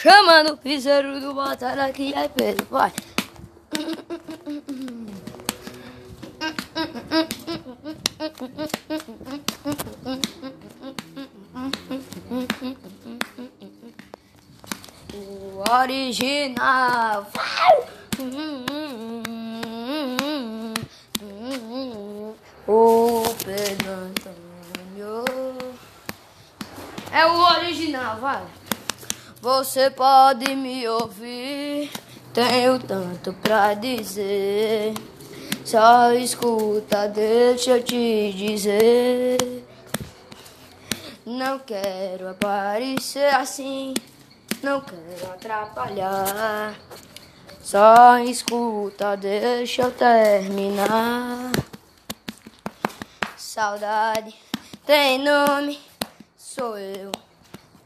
chamando o piseiro do batalha que é peso, vai. O original. O Pedro Antônio. É o original, vai. Você pode me ouvir, tenho tanto pra dizer. Só escuta, deixa eu te dizer. Não quero aparecer assim, não quero atrapalhar. Só escuta, deixa eu terminar. Saudade tem nome, sou eu.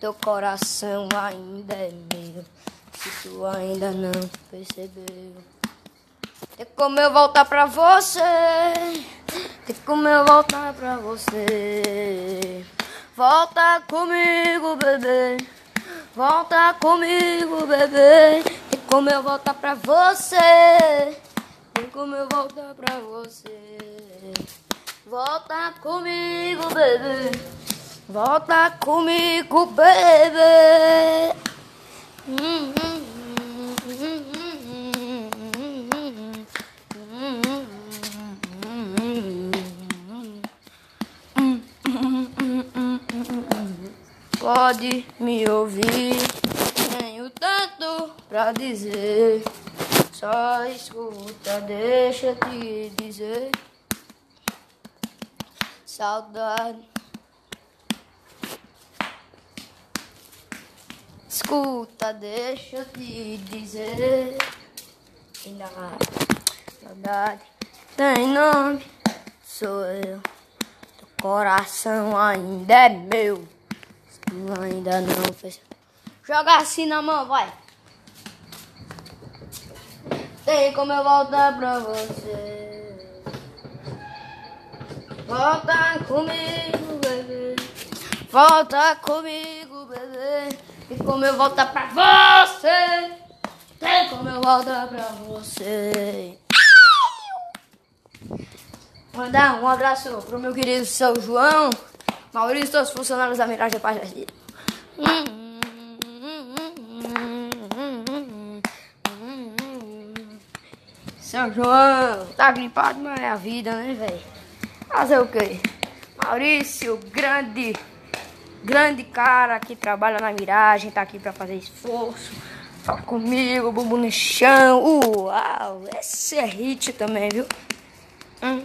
Teu coração ainda é meu. Se tu ainda não percebeu. Tem como eu voltar pra você. Tem como eu voltar pra você. Volta comigo, bebê. Volta comigo, bebê. Tem como eu voltar pra você. Tem como eu voltar pra você. Volta comigo, bebê. Volta comigo, bebê. Pode me ouvir, tenho tanto pra dizer. Só escuta, deixa te dizer. Saudade. Escuta, deixa eu te dizer. Ainda saudade tem nome, sou eu. Teu coração ainda é meu. Tu ainda não fez. Joga assim na mão, vai. Tem como eu voltar pra você. Volta comigo, bebê. Volta comigo, bebê. Tem como eu voltar pra você. Tem como eu voltar pra você. Mandar um abraço pro meu querido São João, Maurício, todos os funcionários da Miragem Paz Brasil. São João, tá gripado, mas é a vida, né, velho? Fazer o quê? Maurício, grande, grande cara que trabalha na miragem, tá aqui pra fazer esforço. Fala comigo, bumbum no chão. Uau, esse é hit também, viu? Hum.